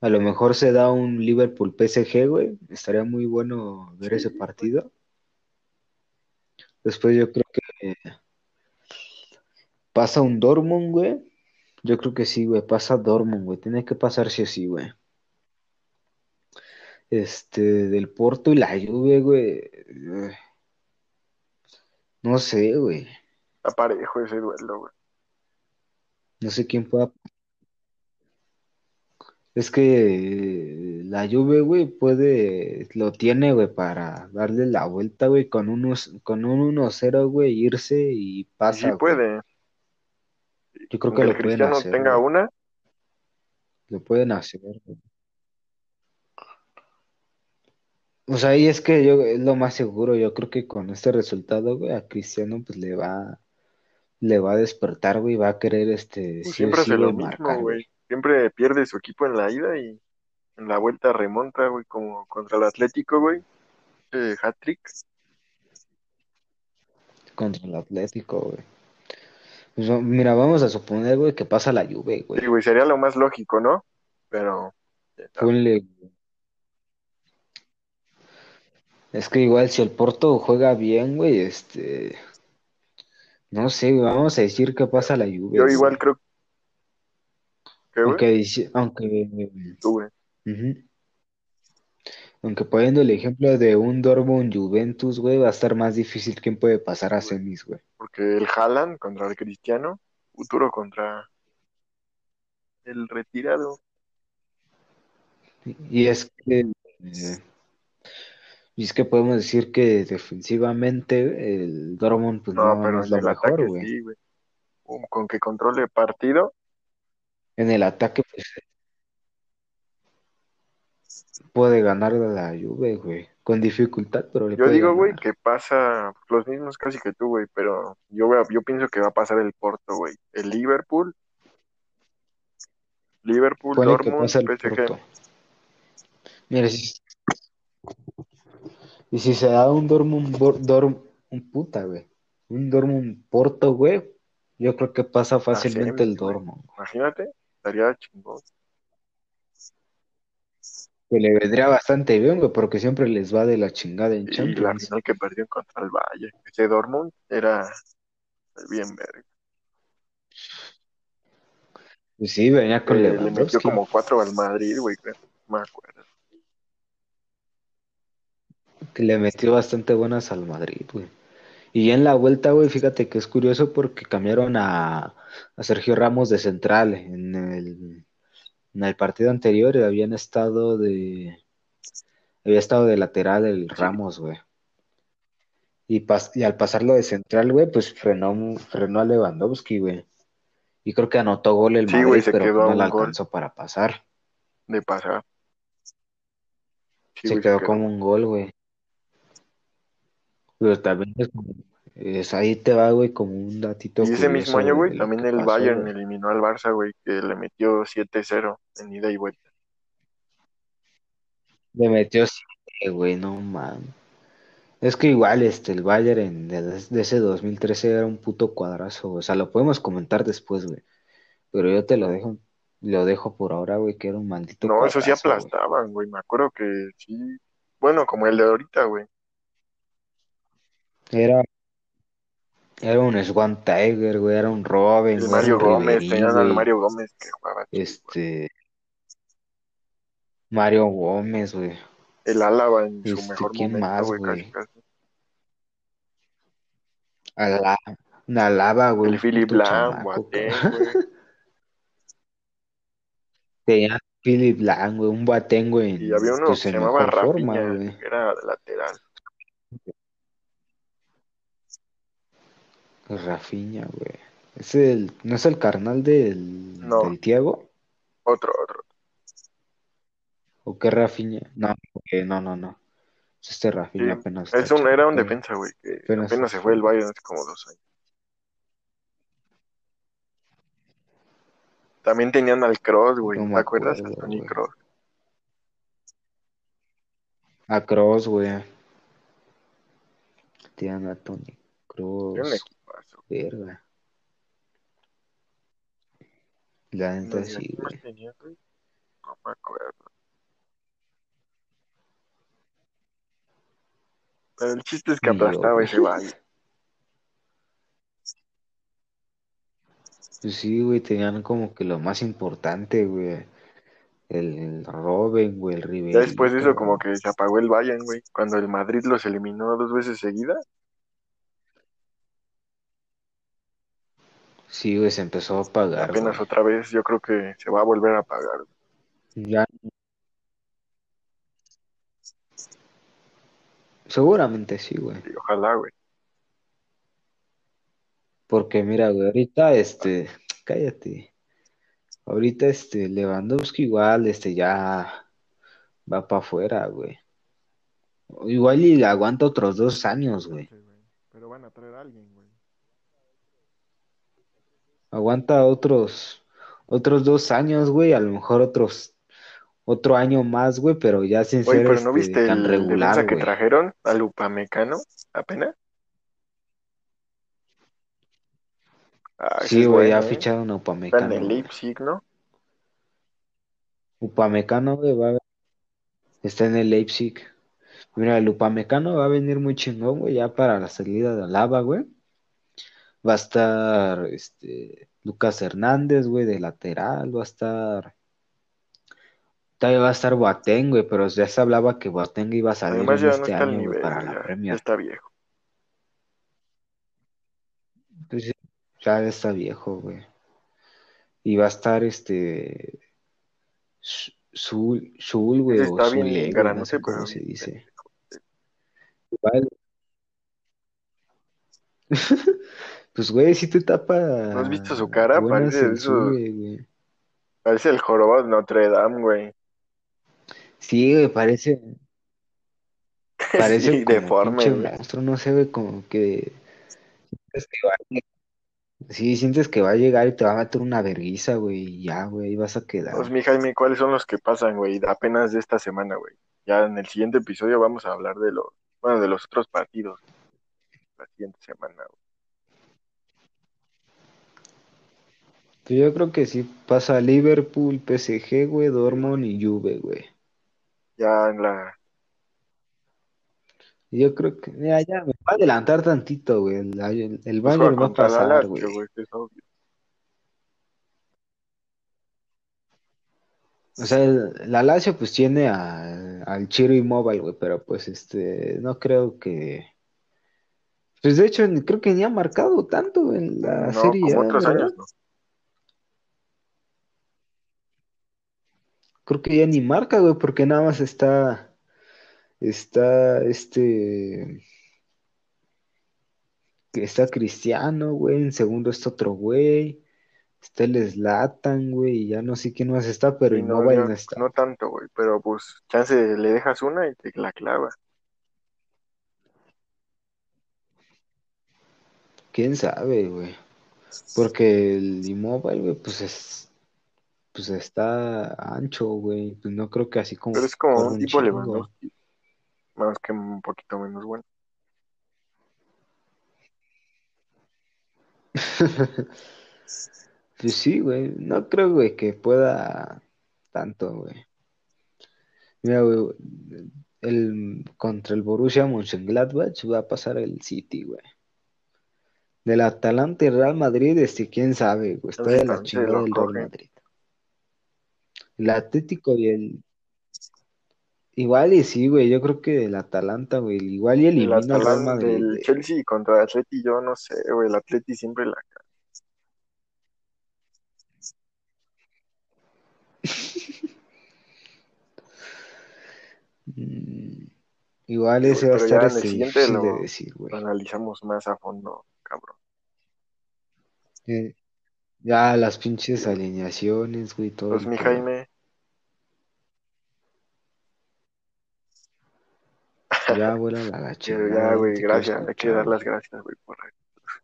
a lo mejor se da un Liverpool PSG, güey, estaría muy bueno ver ese partido. Después yo creo que pasa un Dortmund, güey. Yo creo que sí, güey, pasa Dortmund, güey, tiene que pasar sí o sí, güey. Este, del Porto y la Juve, güey. No sé, güey. Está parejo ese duelo, güey. No sé quién pueda. Es que la Juve, güey, puede, lo tiene, güey, para darle la vuelta, güey, con unos, con un 1-0, güey, irse y pasa, sí güey. puede. Yo creo que lo pueden Cristiano hacer, tenga güey. una, Lo pueden hacer, güey. O sea, y es que yo, es lo más seguro, yo creo que con este resultado, güey, a Cristiano, pues le va, le va a despertar, güey, va a querer, este, pues, sí o siempre sí, hace lo mismo, marcar, güey. Siempre pierde su equipo en la ida y en la vuelta remonta, güey, como contra el Atlético, güey. Eh, hat-trick. Contra el Atlético, güey. Pues, mira, vamos a suponer, güey, que pasa la Juve, güey. Sí, güey, sería lo más lógico, ¿no? Pero Ponle. Es que igual si el Porto juega bien, güey, este. No sé, vamos a decir que pasa la Juve, yo igual creo güey, Aunque, dice- aunque, tú, güey. ujú. Aunque poniendo el ejemplo de un Dortmund Juventus, güey, va a estar más difícil quién puede pasar a semis, güey. Porque el Haaland contra el Cristiano, futuro contra el retirado. Y es que, eh, y es que podemos decir que defensivamente el Dortmund pues No, no, pero no es en lo el mejor, ataque güey. sí, güey. Um, Con que controle partido, En el ataque pues puede ganar la Juve, güey, con dificultad, pero le yo puede digo, güey, ganar. que pasa los mismos casi que tú, güey, pero yo, veo- yo pienso que va a pasar el Porto, güey. El Liverpool, Liverpool, Dortmund, PSG. Porto. Mira, si, y si se da un Dortmund, un puta, güey, un Dortmund Porto, güey, yo creo que pasa fácilmente el. Dortmund. Imagínate, estaría chingón. Que le vendría bastante bien, güey, porque siempre les va de la chingada en Y la Champions. final que perdió contra el Valle, ese Dortmund era bien verga. Pues sí, venía con Eh, le metió como cuatro al Madrid, güey, creo. Me acuerdo. que le metió bastante buenas al Madrid, güey. Y en la vuelta, güey, fíjate que es curioso porque cambiaron a, a Sergio Ramos de central. En el, en el partido anterior habían estado de, había estado de lateral el Ramos, güey. Y, pas- y al pasarlo de central, güey, pues frenó, frenó a Lewandowski, güey. Y creo que anotó gol el Sí, Madrid, se pero quedó no le alcanzó para pasar. de pasar. Sí, Se quedó como un gol, güey. Pero también es, como- es ahí te va, güey, como un datito Y ese mismo año, güey, también el pasó, Bayern güey. eliminó al Barça, güey, que le metió 7-0 en ida y vuelta. Le metió siete, güey, no mames. Es que igual, este, el Bayern en, de, de ese 2013 era un puto cuadrazo, güey. O sea, lo podemos comentar después, güey. Pero yo te lo dejo, lo dejo por ahora, güey, que era un maldito No, eso sí aplastaban, güey. Me acuerdo que sí. Bueno, como el de ahorita, güey. Era, era un Swan Tiger, güey, era un Robin, El Mario Gómez, tenían al. Mario Gómez que jugaba. Este, Mario Gómez, güey. El Álava en su Este, mejor ¿quién momento, más, güey, casi. Alaba, una Alaba, güey, El Philip Lam, güey. Tenía Philip Lang, güey, un Boateng, güey, Y había en, uno pues, que se llamaba güey. que era lateral. Rafinha, güey. Es el, ¿no es el carnal del, No. del Thiago? Otro, otro. ¿O qué Rafinha? No, porque no, no, no. Es Este Sí, apenas está Es un, era un chamaco. defensa, güey, que Apenas- apenas se fue el Bayern hace como dos años. También tenían al Cross, güey. No me ¿Te acuerdas? acuerdo, A Tony güey. Cross. A Kroos, güey. Tienen a Tony Era un Kroos. Verga. La neta sí, ¿quién más güey. tenía, güey? No me acuerdo. Pero el chiste es que aplastaba ese Bayern. Pues sí, güey, tenían como que lo más importante, güey. El, el Robin, güey, el Ribery. Ya después de eso, como que se apagó el Bayern, güey. Cuando el Madrid los eliminó dos veces seguidas. Sí, güey, se empezó a apagar, Apenas güey. otra vez, yo creo que se va a volver a apagar. Ya, seguramente sí, güey. Y ojalá, güey. Porque mira, güey, ahorita, este, cállate. Ahorita, este, Lewandowski igual, este, ya va para afuera, güey. Igual y aguanta otros dos años, güey. Pero van a traer a alguien, güey. Aguanta otros, otros dos años, güey, a lo mejor otros, otro año más, güey, pero ya sin Oye, ser pero ¿no este, viste tan el regular, defensa que trajeron? Al Upamecano, apenas. Ah, Sí, güey, ya bueno, ¿eh? ficharon a Está en Upamecano, el. Leipzig, ¿no? Upamecano, güey, va a- está en el Leipzig. Mira, el Upamecano va a venir muy chingón, güey, ya para la salida de Alaba, güey. Va a estar, este, Lucas Hernández, güey, de lateral, va a estar, todavía va a estar Boateng, güey, pero ya se hablaba que Boateng iba a salir Además en no este año, nivel, para güey, la ya, ya Premier. está viejo. Pues ya está viejo, güey. Y va a estar, este, Shul, Shul, güey, o bien no sé cómo se dice. Igual, (laughs) pues, güey, si te tapa ¿No has visto su cara? Parece el parece jorobado de Notre Dame, güey. Sí, güey, parece, parece (laughs) Sí, como deforme, güey. monstruo, no sé, güey, como que sientes que va a sí, sientes que va a llegar y te va a meter una verguiza, güey, y ya, güey, ahí vas a Pues quedar. mi Jaime, ¿cuáles son los que pasan, güey? Apenas de esta semana, güey. Ya en el siguiente episodio vamos a hablar de los, bueno, de los otros partidos. La siguiente semana, güey. Pues yo creo que sí pasa Liverpool, PSG, güey, Dortmund y Juve, güey. Ya en la, Yo creo que, ya, ya, me va a adelantar tantito, güey. El, el, el pues Bayern va a pasar, Lazio, güey. güey, que es obvio. O sea, la Lazio pues tiene a- al Chiro Immobile, güey, pero pues este, no creo que... Pues de hecho, ni- creo que ni ha marcado tanto en la No, Serie como A, otros ¿verdad? años, no. Creo que ya ni marca, güey, porque nada más está, está, este, que está Cristiano, güey, en segundo está otro güey, está el Zlatan, güey, y ya no sé quién más está, pero Sí, no, no está. no tanto, güey, pero pues chance le dejas una y te la clava. ¿Quién sabe, güey? Porque el Immobile, güey, pues es, pues está ancho, güey, pues no creo que así como Pero es como un tipo. Lewandowski, más que un poquito menos bueno. (laughs) Pues sí, güey, no creo, güey, que pueda tanto, güey. Mira, güey, el, contra el Borussia Mönchengladbach va a pasar el City, güey. Del Atalanta y Real Madrid, este, quién sabe, güey, está de la chingada lo el Real. Madrid. El Atlético y el... Igual y sí, güey, yo creo que el Atalanta, güey, igual y El elimina al Real Atalanta, Madrid, del güey. Chelsea contra el Atleti, yo no sé, güey, el Atleti siempre la (laughs) igual ese va a estar en el siguiente difícil de lo decir, güey. analizamos más a fondo, cabrón. Eh, ya las pinches alineaciones, güey, todo Pues el mi. Jaime, Ya, (laughs) vuela la, chingada, ya, güey, gracias, hay que dar las gracias, güey, por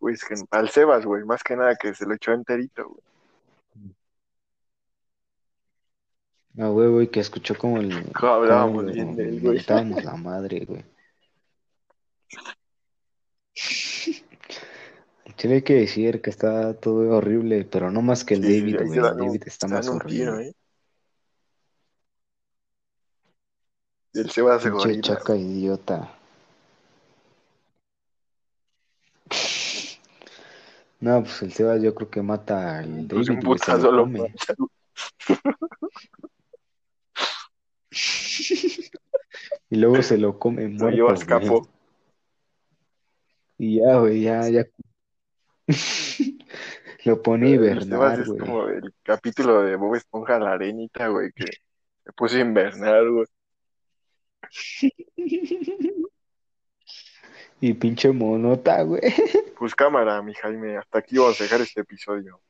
güey, es que al Sebas, güey, más que nada que se lo echó enterito, güey. No, güey, güey, que escuchó como el, (laughs) hablábamos bien de él, güey. mentábamos la (laughs) madre, güey. Hay que decir que está todo horrible, pero no más que el Sí, David, güey. El David está más un tiro, horrible. ¿eh? Y el de Pinche chaca idiota. No, pues el Sebas yo creo que mata al Pues un David, güey, se putazo lo come. mata. Y luego se lo come Lo lleva a muerto, güey. escapo. Y ya, güey, ya, ya. Lo pone a El Sebas hibernar, es güey. como el capítulo de Bob Esponja la arenita, güey, que Me puse a invernar, güey. Y pinche monota, güey. Pues cámara, mi Jaime. Hasta aquí vamos a dejar este episodio.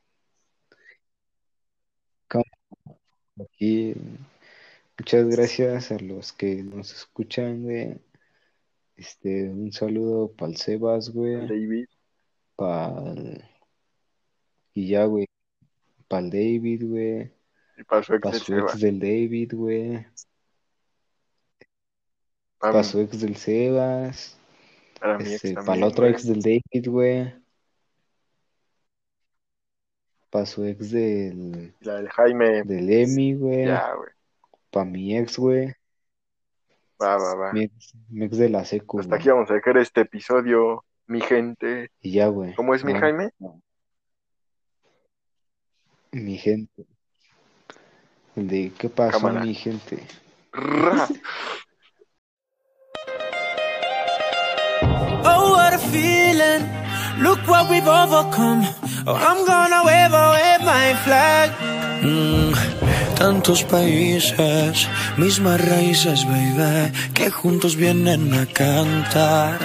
Aquí, muchas gracias a los que nos escuchan, güey. Este, un saludo para el Sebas, güey. David. Para Y ya, güey. Para el David, güey. Y para su ex su del David, güey. Para su ex del Sebas. para mi ex Este, también, para la otra güey. ex del David, güey. Para su ex del, La del Jaime. del Emi, güey. Ya, güey. Para mi ex, güey. Va, va, va. Mi ex, mi ex de la secu, Hasta güey. aquí vamos a dejar este episodio, mi gente. Y ya, güey. ¿Cómo es mi Jaime? Mi gente. El de ¿qué pasó, Cámara. mi gente? (laughs) feeling. Look what we've overcome. Oh, I'm gonna wave, wave my flag. Mm, tantos países, mismas raíces, baby, que juntos vienen a cantar.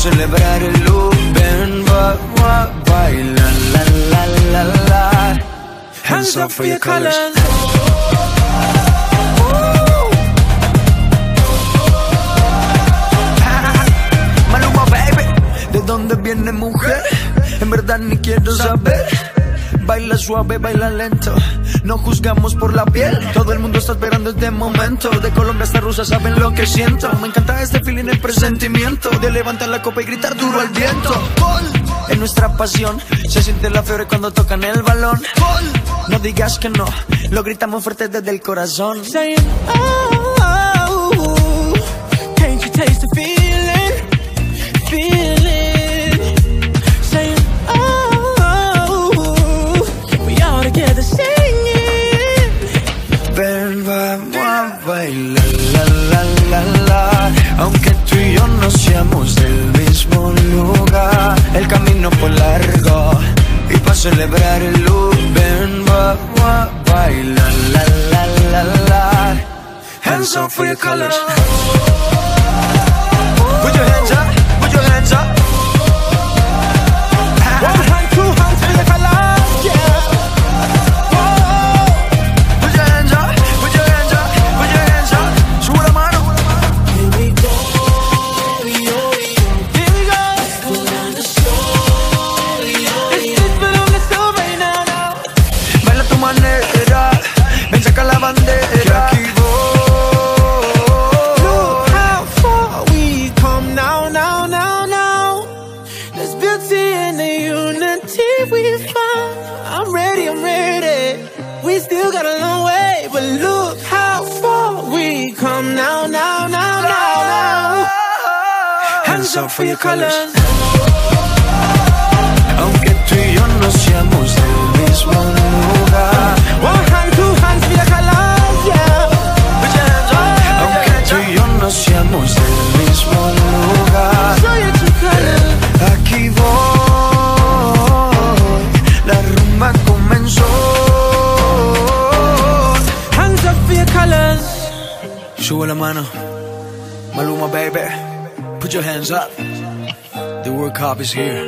Celebrar el loop, ven, baila, la, la, la, la. Hands up for your colors. (laughs) Maluma, baby. ¿De dónde viene mujer? En verdad ni quiero saber. Baila suave, baila lento. No juzgamos por la piel. Todo el mundo está esperando este momento. De Colombia hasta Rusia saben lo que siento. Me encanta este feeling, el presentimiento. De levantar la copa y gritar duro al viento. Gol. En nuestra pasión se siente la fiebre cuando tocan el balón. Gol. No digas que no, lo gritamos fuerte desde el corazón. Saying, oh, can't you taste the feeling? Is here.